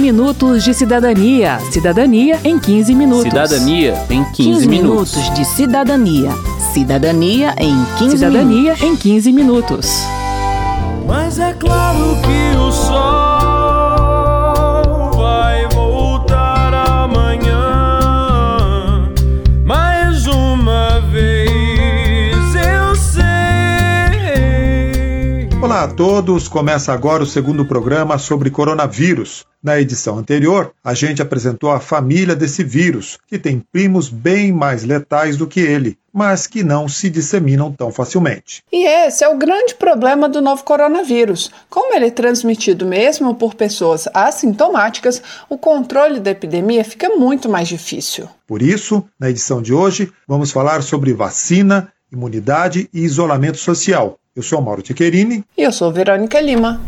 minutos de cidadania. Cidadania em 15 minutos. Cidadania em 15, 15 minutos. minutos de cidadania. Cidadania em 15 Cidadania minutos. em 15 minutos. Mas é claro que o sol vai voltar amanhã. Mais uma vez eu sei. Olá a todos, começa agora o segundo programa sobre coronavírus. Na edição anterior, a gente apresentou a família desse vírus, que tem primos bem mais letais do que ele, mas que não se disseminam tão facilmente. E esse é o grande problema do novo coronavírus. Como ele é transmitido mesmo por pessoas assintomáticas, o controle da epidemia fica muito mais difícil. Por isso, na edição de hoje, vamos falar sobre vacina, imunidade e isolamento social. Eu sou Mauro Tiquerini. E eu sou Verônica Lima.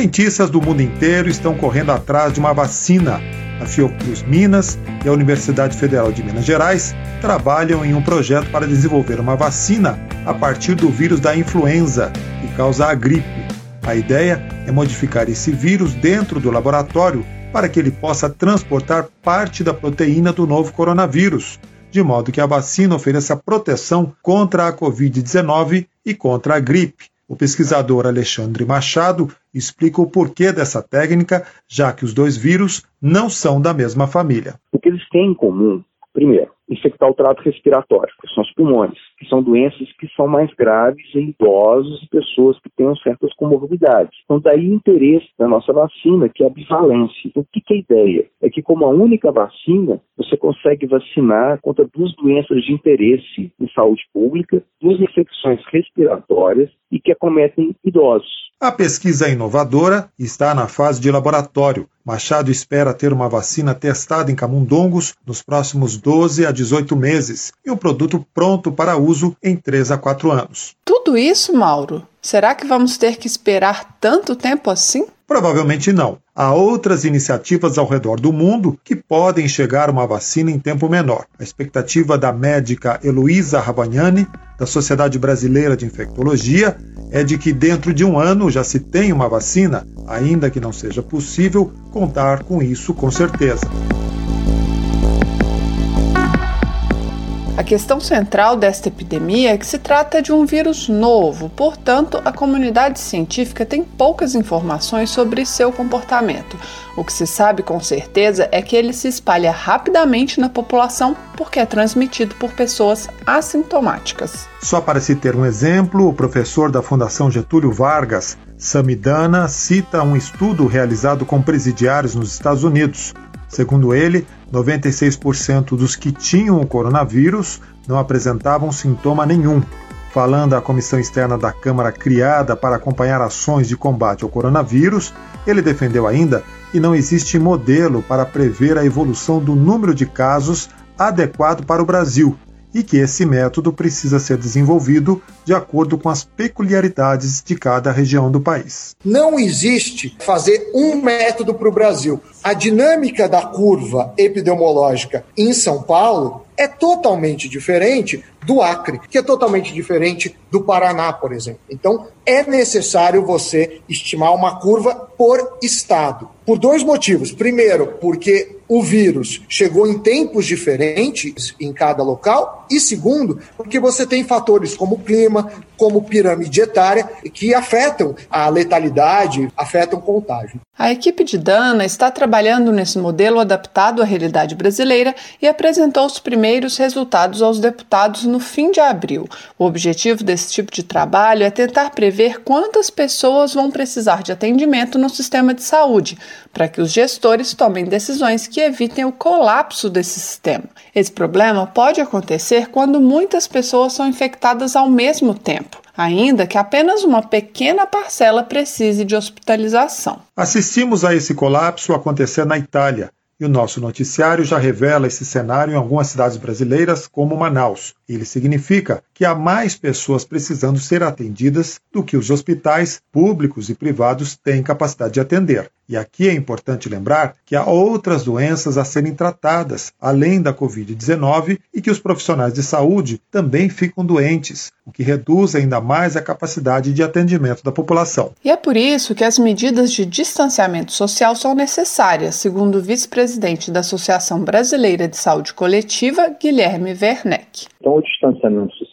Cientistas do mundo inteiro estão correndo atrás de uma vacina. A Fiocruz Minas e a Universidade Federal de Minas Gerais trabalham em um projeto para desenvolver uma vacina a partir do vírus da influenza, que causa a gripe. A ideia é modificar esse vírus dentro do laboratório para que ele possa transportar parte da proteína do novo coronavírus, de modo que a vacina ofereça proteção contra a Covid-19 e contra a gripe. O pesquisador Alexandre Machado explica o porquê dessa técnica, já que os dois vírus não são da mesma família. O que eles têm em comum, primeiro, infectar o trato respiratório, que são os pulmões, que são doenças que são mais graves em idosos e pessoas que tenham certas comorbidades. Então, daí o interesse da nossa vacina, que é a bivalência. Então, o que, que é a ideia? É que, como a única vacina, você consegue vacinar contra duas doenças de interesse em saúde pública, duas infecções respiratórias e que acometem idosos. A pesquisa é inovadora está na fase de laboratório. Machado espera ter uma vacina testada em camundongos nos próximos 12 a 18 meses e um produto pronto para uso em 3 a 4 anos. Tudo isso, Mauro? Será que vamos ter que esperar tanto tempo assim? Provavelmente não. Há outras iniciativas ao redor do mundo que podem chegar a uma vacina em tempo menor. A expectativa da médica Heloísa Rabagnani, da Sociedade Brasileira de Infectologia, é de que dentro de um ano já se tenha uma vacina, ainda que não seja possível contar com isso com certeza. Questão central desta epidemia é que se trata de um vírus novo, portanto, a comunidade científica tem poucas informações sobre seu comportamento. O que se sabe com certeza é que ele se espalha rapidamente na população porque é transmitido por pessoas assintomáticas. Só para se ter um exemplo, o professor da Fundação Getúlio Vargas, Samidana, cita um estudo realizado com presidiários nos Estados Unidos. Segundo ele, 96% dos que tinham o coronavírus não apresentavam sintoma nenhum. Falando à comissão externa da Câmara criada para acompanhar ações de combate ao coronavírus, ele defendeu ainda que não existe modelo para prever a evolução do número de casos adequado para o Brasil e que esse método precisa ser desenvolvido de acordo com as peculiaridades de cada região do país. Não existe fazer um método para o Brasil. A dinâmica da curva epidemiológica em São Paulo é totalmente diferente do Acre, que é totalmente diferente do Paraná, por exemplo. Então, é necessário você estimar uma curva por estado. Por dois motivos. Primeiro, porque o vírus chegou em tempos diferentes em cada local. E segundo, porque você tem fatores como clima, como pirâmide etária, que afetam a letalidade, afetam o contágio. A equipe de Dana está trabalhando nesse modelo adaptado à realidade brasileira e apresentou os primeiros resultados aos deputados no fim de abril. O objetivo desse tipo de trabalho é tentar prever quantas pessoas vão precisar de atendimento no sistema de saúde, para que os gestores tomem decisões que evitem o colapso desse sistema. Esse problema pode acontecer quando muitas pessoas são infectadas ao mesmo tempo ainda que apenas uma pequena parcela precise de hospitalização. Assistimos a esse colapso acontecer na Itália. E o nosso noticiário já revela esse cenário em algumas cidades brasileiras, como Manaus. Ele significa que há mais pessoas precisando ser atendidas do que os hospitais públicos e privados têm capacidade de atender. E aqui é importante lembrar que há outras doenças a serem tratadas, além da Covid-19, e que os profissionais de saúde também ficam doentes, o que reduz ainda mais a capacidade de atendimento da população. E é por isso que as medidas de distanciamento social são necessárias, segundo o vice-presidente da Associação Brasileira de Saúde Coletiva, Guilherme Werneck. Então, o distanciamento social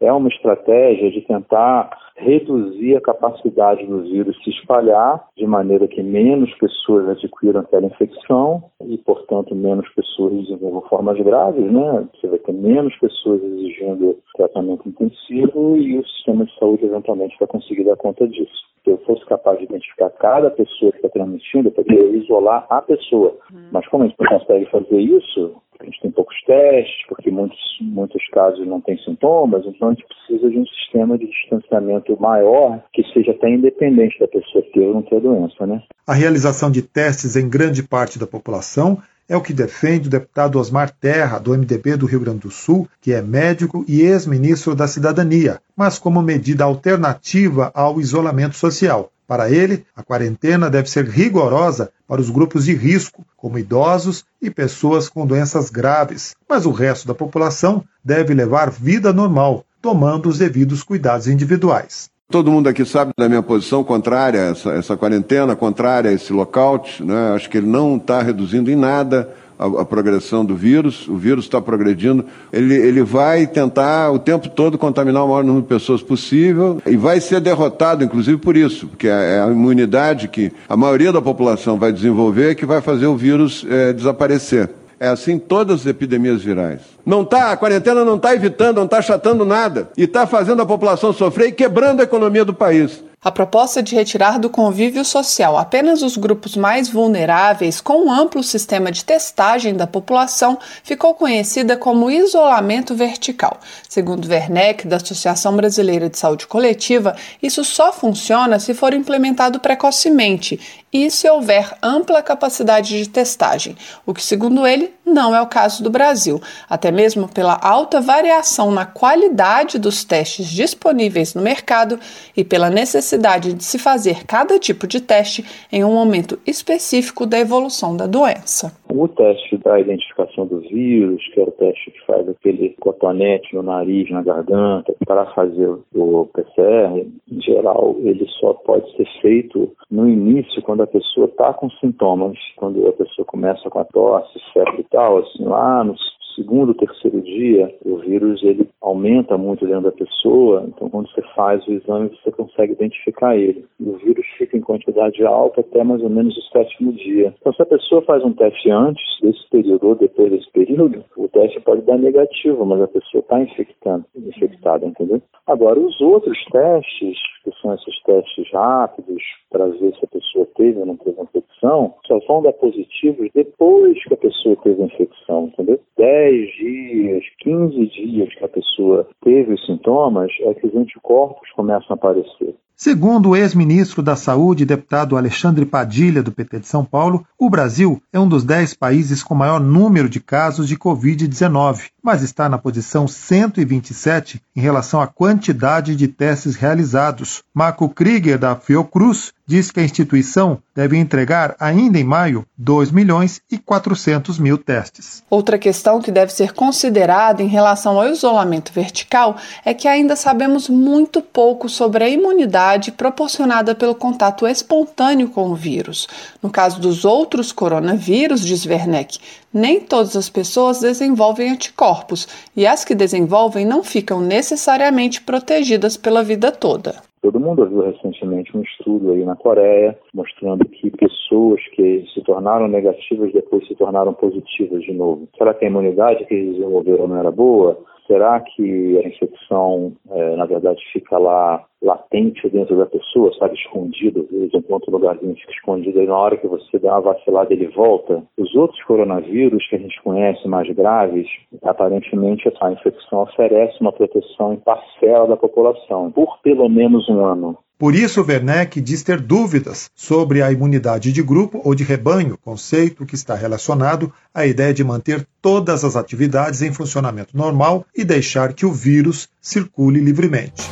é uma estratégia de tentar reduzir a capacidade do vírus se espalhar, de maneira que menos pessoas adquiram aquela infecção e, portanto, menos pessoas desenvolvam formas graves, né? Você vai ter menos pessoas exigindo tratamento intensivo e o sistema de saúde eventualmente vai conseguir dar conta disso. Se eu fosse capaz de identificar cada pessoa que está transmitindo, eu poderia isolar a pessoa. Uhum. Mas como a gente não consegue fazer isso, a gente tem poucos testes, porque muitos, muitos casos não têm sintomas, então a gente precisa de um sistema de distanciamento maior que seja até independente da pessoa ter ou não ter a doença, né? A realização de testes em grande parte da população é o que defende o deputado Osmar Terra, do MDB do Rio Grande do Sul, que é médico e ex-ministro da Cidadania, mas como medida alternativa ao isolamento social. Para ele, a quarentena deve ser rigorosa para os grupos de risco, como idosos e pessoas com doenças graves, mas o resto da população deve levar vida normal, tomando os devidos cuidados individuais. Todo mundo aqui sabe da minha posição contrária a essa, essa quarentena, contrária a esse lockout. Né? Acho que ele não está reduzindo em nada a, a, progressão do vírus, o vírus está progredindo, ele, ele vai tentar o tempo todo contaminar o maior número de pessoas possível e vai ser derrotado, inclusive por isso, porque é a imunidade que a maioria da população vai desenvolver que vai fazer o vírus é, desaparecer. É assim todas as epidemias virais. Não tá, a quarentena não está evitando, não está achatando nada. E está fazendo a população sofrer e quebrando a economia do país. A proposta de retirar do convívio social apenas os grupos mais vulneráveis com um amplo sistema de testagem da população ficou conhecida como isolamento vertical. Segundo Werneck, da Associação Brasileira de Saúde Coletiva, isso só funciona se for implementado precocemente e se houver ampla capacidade de testagem, o que, segundo ele, não é o caso do Brasil, até mesmo pela alta variação na qualidade dos testes disponíveis no mercado e pela necessidade de se fazer cada tipo de teste em um momento específico da evolução da doença. O teste da identificação do vírus, que é o teste que faz aquele cotonete no nariz, na garganta, para fazer o PCR, em geral, ele só pode ser feito no início, quando a pessoa está com sintomas, quando a pessoa começa com a tosse, febre e tal, assim, lá nos segundo, terceiro dia, o vírus ele aumenta muito dentro da pessoa, então quando você faz o exame você consegue identificar ele. E o vírus fica em quantidade alta até mais ou menos o sétimo dia. Então se a pessoa faz um teste antes desse período ou depois desse período, o teste pode dar negativo, mas a pessoa está infectando, infectada, entendeu? Agora, os outros testes, que são esses testes rápidos, para ver se a pessoa teve ou não teve infecção, só vão dar positivos depois que a pessoa teve a infecção, entendeu? 10 dias, 15 dias que a pessoa teve os sintomas, é que os anticorpos começam a aparecer. Segundo o ex-ministro da Saúde deputado Alexandre Padilha, do PT de São Paulo, o Brasil é um dos 10 países com maior número de casos de Covid-19, mas está na posição 127 em relação à quantidade de testes realizados. Marco Krieger, da Fiocruz, diz que a instituição deve entregar ainda em maio 2 milhões e 400 mil testes. Outra questão que deve ser considerada em relação ao isolamento vertical é que ainda sabemos muito pouco sobre a imunidade proporcionada pelo contato espontâneo com o vírus. No caso dos outros coronavírus, diz Werneck, nem todas as pessoas desenvolvem anticorpos e as que desenvolvem não ficam necessariamente protegidas pela vida toda. Todo mundo viu recentemente um estudo aí na Coreia mostrando que pessoas que se tornaram negativas depois se tornaram positivas de novo. Será que a imunidade que eles desenvolveram não era boa? Será que a infecção, é, na verdade, fica lá latente dentro da pessoa, sabe, escondido, às vezes um lugarzinho fica escondido, e na hora que você dá uma vacilada ele volta. Os outros coronavírus que a gente conhece mais graves, aparentemente a infecção oferece uma proteção em parcela da população, por pelo menos um ano. Por isso, Werneck diz ter dúvidas sobre a imunidade de grupo ou de rebanho, conceito que está relacionado à ideia de manter todas as atividades em funcionamento normal e deixar que o vírus circule livremente.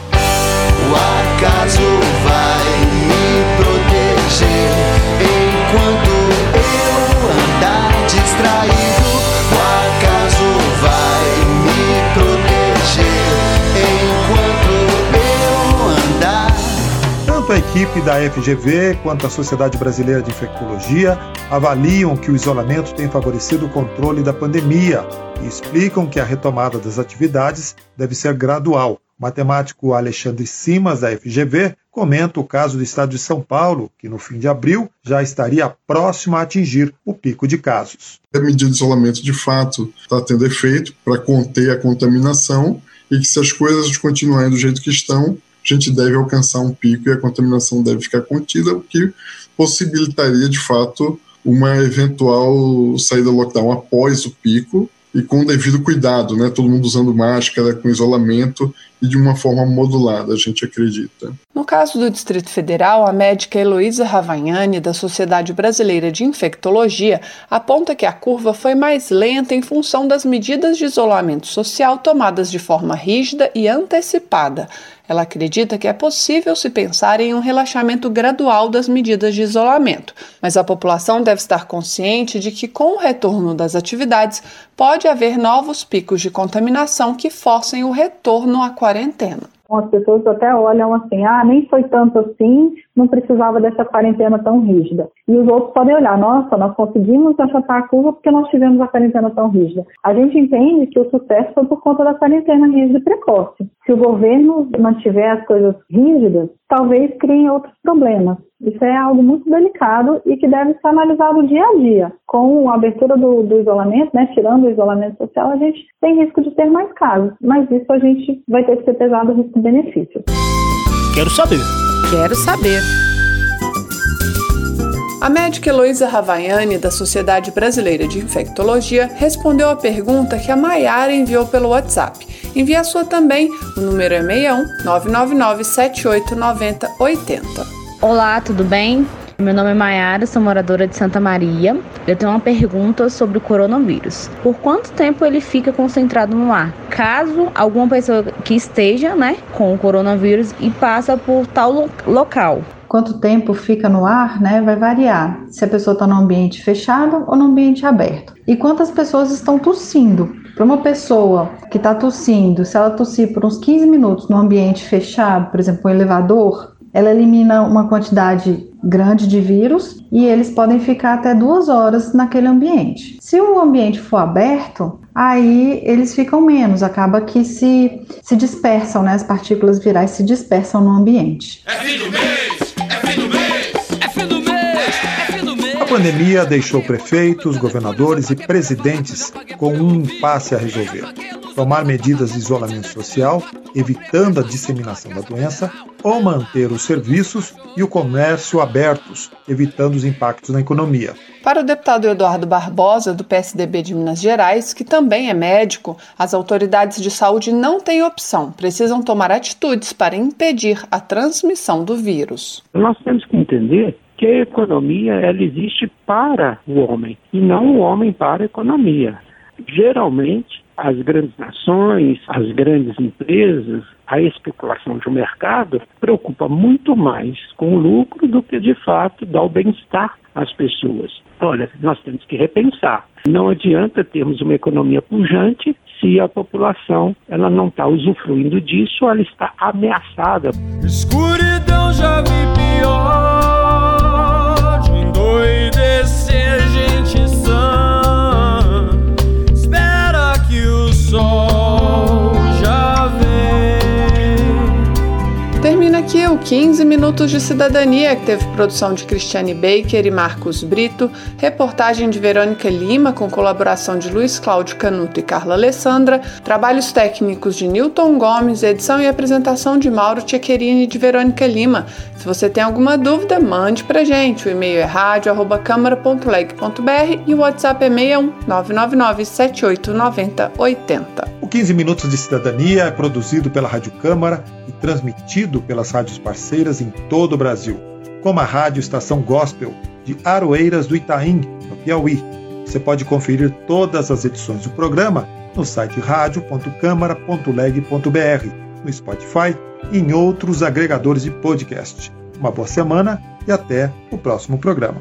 O acaso vai me proteger enquanto eu andar distraído. Equipe da FGV quanto a Sociedade Brasileira de Infectologia avaliam que o isolamento tem favorecido o controle da pandemia e explicam que a retomada das atividades deve ser gradual. O matemático Alexandre Simas, da FGV, comenta o caso do estado de São Paulo, que no fim de abril já estaria próximo a atingir o pico de casos. A medida de isolamento, de fato, está tendo efeito para conter a contaminação e que se as coisas continuarem do jeito que estão, a gente deve alcançar um pico e a contaminação deve ficar contida, o que possibilitaria, de fato, uma eventual saída do lockdown após o pico e com devido cuidado, né? Todo mundo usando máscara, com isolamento e de uma forma modulada, a gente acredita. No caso do Distrito Federal, a médica Heloísa Ravagnani, da Sociedade Brasileira de Infectologia, aponta que a curva foi mais lenta em função das medidas de isolamento social tomadas de forma rígida e antecipada. Ela acredita que é possível se pensar em um relaxamento gradual das medidas de isolamento, mas a população deve estar consciente de que, com o retorno das atividades, pode haver novos picos de contaminação que forcem o retorno à quarentena. As pessoas até olham assim, ah, nem foi tanto assim, não precisava dessa quarentena tão rígida. E os outros podem olhar, nossa, nós conseguimos achatar a curva porque nós tivemos a quarentena tão rígida. A gente entende que o sucesso foi por conta da quarentena rígida precoce. Se o governo mantiver as coisas rígidas, talvez criem outros problemas. Isso é algo muito delicado e que deve ser analisado dia a dia. Com a abertura do, do isolamento, né, tirando o isolamento social, a gente tem risco de ter mais casos, mas isso a gente vai ter que ser pesado risco-benefício. Quero saber. Quero saber. A médica Heloísa Ravaiani, da Sociedade Brasileira de Infectologia, respondeu a pergunta que a Maiara enviou pelo WhatsApp. Envie a sua também, o número é 61 999 7890 80. Olá, tudo bem? Meu nome é Maiara, sou moradora de Santa Maria. Eu tenho uma pergunta sobre o coronavírus. Por quanto tempo ele fica concentrado no ar? Caso alguma pessoa que esteja, né, com o coronavírus e passa por tal lo local, quanto tempo fica no ar, né, vai variar. Se a pessoa está no ambiente fechado ou no ambiente aberto. E quantas pessoas estão tossindo. Para uma pessoa que está tossindo, se ela tossir por uns 15 minutos no ambiente fechado, por exemplo, um elevador, ela elimina uma quantidade grande de vírus e eles podem ficar até duas horas naquele ambiente. Se o ambiente for aberto, aí eles ficam menos, acaba que se, se dispersam, né? As partículas virais se dispersam no ambiente. É fim do mês! É fim do mês! Pandemia deixou prefeitos, governadores e presidentes com um impasse a resolver. Tomar medidas de isolamento social, evitando a disseminação da doença, ou manter os serviços e o comércio abertos, evitando os impactos na economia. Para o deputado Eduardo Barbosa, do PSDB de Minas Gerais, que também é médico, as autoridades de saúde não têm opção, precisam tomar atitudes para impedir a transmissão do vírus. Nós temos que entender que a economia ela existe para o homem e não o homem para a economia. Geralmente, as grandes nações, as grandes empresas, a especulação de um mercado preocupa muito mais com o lucro do que de fato dá o bem-estar às pessoas. Olha, nós temos que repensar. Não adianta termos uma economia pujante se a população ela não está usufruindo disso, ela está ameaçada. Escuridão já vi pior endoidecer gente sã. Espera que o sol o 15 Minutos de Cidadania, que teve produção de Cristiane Baker e Marcos Brito, reportagem de Verônica Lima, com colaboração de Luiz Cláudio Canuto e Carla Alessandra, trabalhos técnicos de Newton Gomes, edição e apresentação de Mauro Tchequerini e de Verônica Lima. Se você tem alguma dúvida, mande pra gente. O e-mail é rádio.câmara.leg.br e o WhatsApp é 61 999 7890 80. O 15 Minutos de Cidadania é produzido pela Rádio Câmara e transmitido pelas rádios parceiras em todo o Brasil, como a Rádio Estação Gospel de Aroeiras do Itaim, no Piauí. Você pode conferir todas as edições do programa no site radio.câmara.leg.br, no Spotify e em outros agregadores de podcast. Uma boa semana e até o próximo programa.